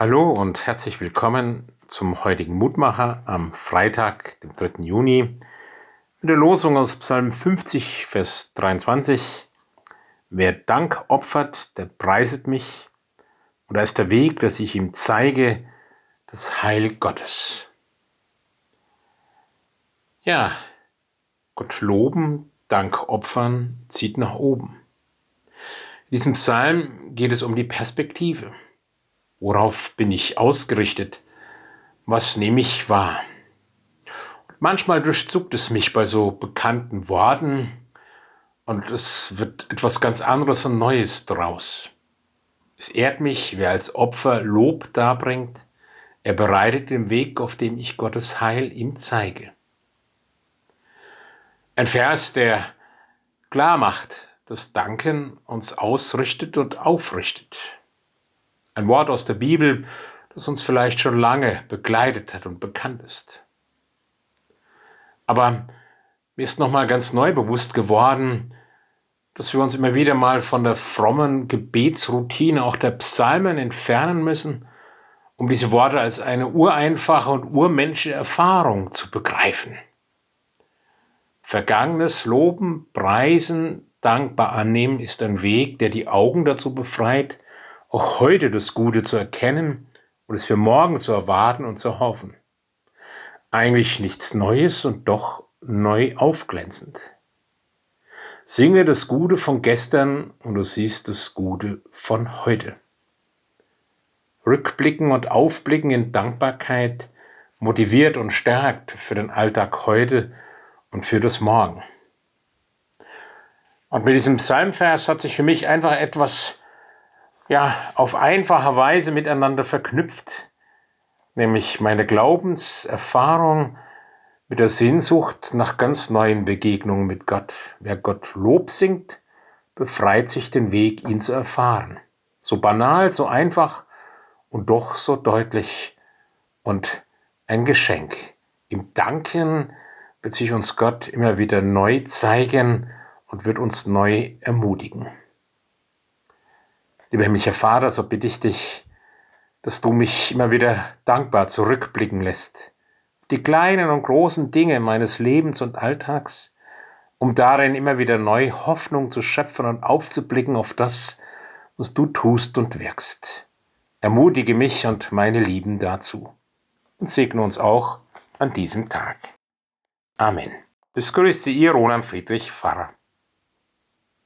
Hallo und herzlich willkommen zum heutigen Mutmacher am Freitag, dem 3. Juni, mit der Losung aus Psalm 50, Vers 23. Wer Dank opfert, der preiset mich, und da ist der Weg, dass ich ihm zeige, das Heil Gottes. Ja, Gott loben, Dank opfern, zieht nach oben. In diesem Psalm geht es um die Perspektive. Worauf bin ich ausgerichtet? Was nehme ich wahr? Und manchmal durchzuckt es mich bei so bekannten Worten und es wird etwas ganz anderes und Neues draus. Es ehrt mich, wer als Opfer Lob darbringt. Er bereitet den Weg, auf dem ich Gottes Heil ihm zeige. Ein Vers, der klar macht, dass Danken uns ausrichtet und aufrichtet. Ein Wort aus der Bibel, das uns vielleicht schon lange begleitet hat und bekannt ist. Aber mir ist nochmal ganz neu bewusst geworden, dass wir uns immer wieder mal von der frommen Gebetsroutine auch der Psalmen entfernen müssen, um diese Worte als eine ureinfache und urmenschliche Erfahrung zu begreifen. Vergangenes Loben, Preisen, dankbar annehmen ist ein Weg, der die Augen dazu befreit, auch heute das Gute zu erkennen und es für morgen zu erwarten und zu hoffen. Eigentlich nichts Neues und doch neu aufglänzend. Singe das Gute von gestern und du siehst das Gute von heute. Rückblicken und Aufblicken in Dankbarkeit motiviert und stärkt für den Alltag heute und für das Morgen. Und mit diesem Psalmvers hat sich für mich einfach etwas ja, auf einfache Weise miteinander verknüpft, nämlich meine Glaubenserfahrung mit der Sehnsucht nach ganz neuen Begegnungen mit Gott. Wer Gott Lob singt, befreit sich den Weg, ihn zu erfahren. So banal, so einfach und doch so deutlich und ein Geschenk. Im Danken wird sich uns Gott immer wieder neu zeigen und wird uns neu ermutigen. Lieber himmlischer Vater, so bitte ich dich, dass du mich immer wieder dankbar zurückblicken lässt. Die kleinen und großen Dinge meines Lebens und Alltags, um darin immer wieder neu Hoffnung zu schöpfen und aufzublicken auf das, was du tust und wirkst. Ermutige mich und meine Lieben dazu und segne uns auch an diesem Tag. Amen. Es grüßt Sie Ihr Roland Friedrich Pfarrer.